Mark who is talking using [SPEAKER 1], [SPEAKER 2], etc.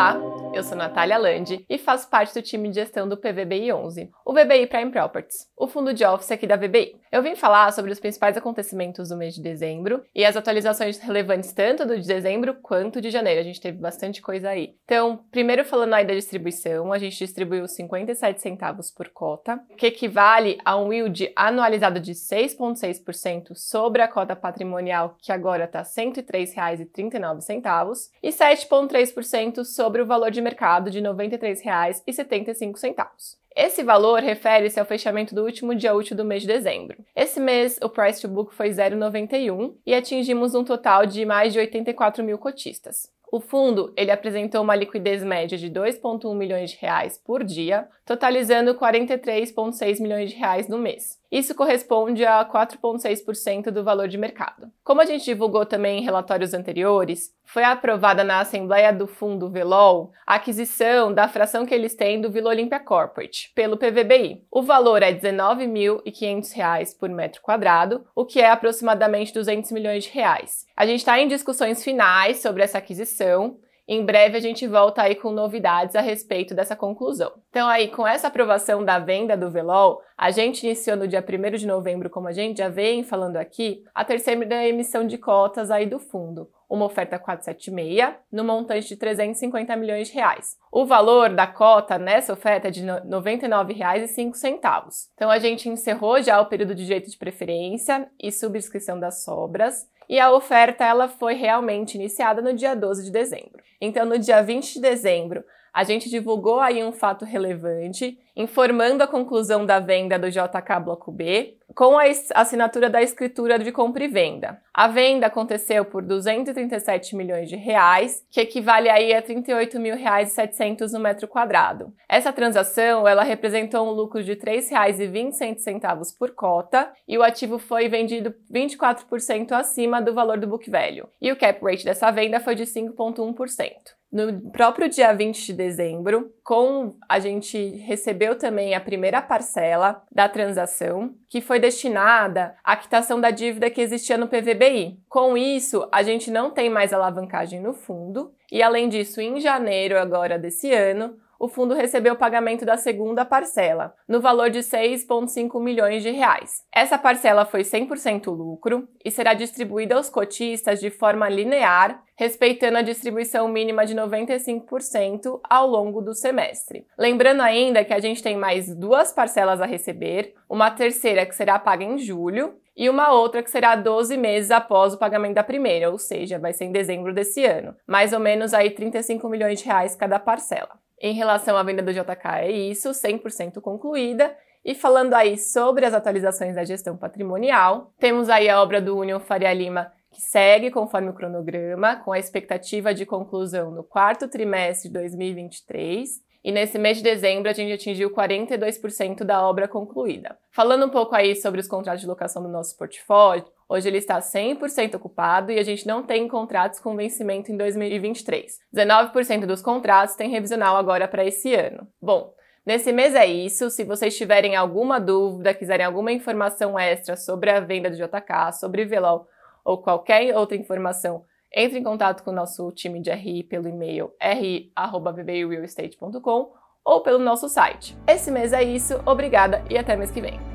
[SPEAKER 1] Olá, eu sou Natália Landi e faço parte do time de gestão do PVBI 11, o VBI Prime Properties, o fundo de office aqui da VBI. Eu vim falar sobre os principais acontecimentos do mês de dezembro e as atualizações relevantes tanto do de dezembro quanto de janeiro. A gente teve bastante coisa aí. Então, primeiro falando aí da distribuição, a gente distribuiu 57 centavos por cota, que equivale a um yield anualizado de 6,6% sobre a cota patrimonial, que agora está R$ 103,39, e 7,3% sobre o valor de mercado de R$ 93,75. Esse valor refere-se ao fechamento do último dia útil do mês de dezembro. Esse mês, o price to book foi 0,91 e atingimos um total de mais de 84 mil cotistas. O fundo ele apresentou uma liquidez média de 2,1 milhões de reais por dia, totalizando 43,6 milhões de reais no mês. Isso corresponde a 4,6% do valor de mercado. Como a gente divulgou também em relatórios anteriores, foi aprovada na Assembleia do Fundo Velol a aquisição da fração que eles têm do Vila Olímpia Corporate pelo PVBI. O valor é R$ 19.500 por metro quadrado, o que é aproximadamente 200 milhões de reais. A gente está em discussões finais sobre essa aquisição em breve a gente volta aí com novidades a respeito dessa conclusão. Então aí, com essa aprovação da venda do Velol, a gente iniciou no dia 1 de novembro, como a gente já vem falando aqui, a terceira emissão de cotas aí do fundo, uma oferta 476, no montante de 350 milhões de reais. O valor da cota nessa oferta é de R$ 99,05. Então a gente encerrou já o período de direito de preferência e subscrição das sobras e a oferta ela foi realmente iniciada no dia 12 de dezembro. Então, no dia 20 de dezembro, a gente divulgou aí um fato relevante, informando a conclusão da venda do JK Bloco B, com a assinatura da escritura de compra e venda. A venda aconteceu por 237 milhões de reais, que equivale aí a 38 mil reais e 700 no metro quadrado. Essa transação, ela representou um lucro de R$ 3,20 por cota e o ativo foi vendido 24% acima do valor do book value. E o cap rate dessa venda foi de 5,1%. No próprio dia 20 de dezembro, com a gente recebeu também a primeira parcela da transação, que foi destinada à quitação da dívida que existia no PVBI. Com isso, a gente não tem mais alavancagem no fundo, e além disso, em janeiro agora desse ano, o fundo recebeu o pagamento da segunda parcela, no valor de 6,5 milhões de reais. Essa parcela foi 100% lucro e será distribuída aos cotistas de forma linear, respeitando a distribuição mínima de 95% ao longo do semestre. Lembrando ainda que a gente tem mais duas parcelas a receber, uma terceira que será paga em julho e uma outra que será 12 meses após o pagamento da primeira, ou seja, vai ser em dezembro desse ano. Mais ou menos aí 35 milhões de reais cada parcela. Em relação à venda do JK, é isso, 100% concluída. E falando aí sobre as atualizações da gestão patrimonial, temos aí a obra do Union Faria Lima que segue conforme o cronograma, com a expectativa de conclusão no quarto trimestre de 2023. E nesse mês de dezembro a gente atingiu 42% da obra concluída. Falando um pouco aí sobre os contratos de locação do nosso portfólio, Hoje ele está 100% ocupado e a gente não tem contratos com vencimento em 2023. 19% dos contratos têm revisional agora para esse ano. Bom, Nesse mês é isso. Se vocês tiverem alguma dúvida, quiserem alguma informação extra sobre a venda do JK, sobre Velol ou qualquer outra informação, entre em contato com o nosso time de RI pelo e-mail ri@vbrealestate.com ou pelo nosso site. Esse mês é isso. Obrigada e até mês que vem.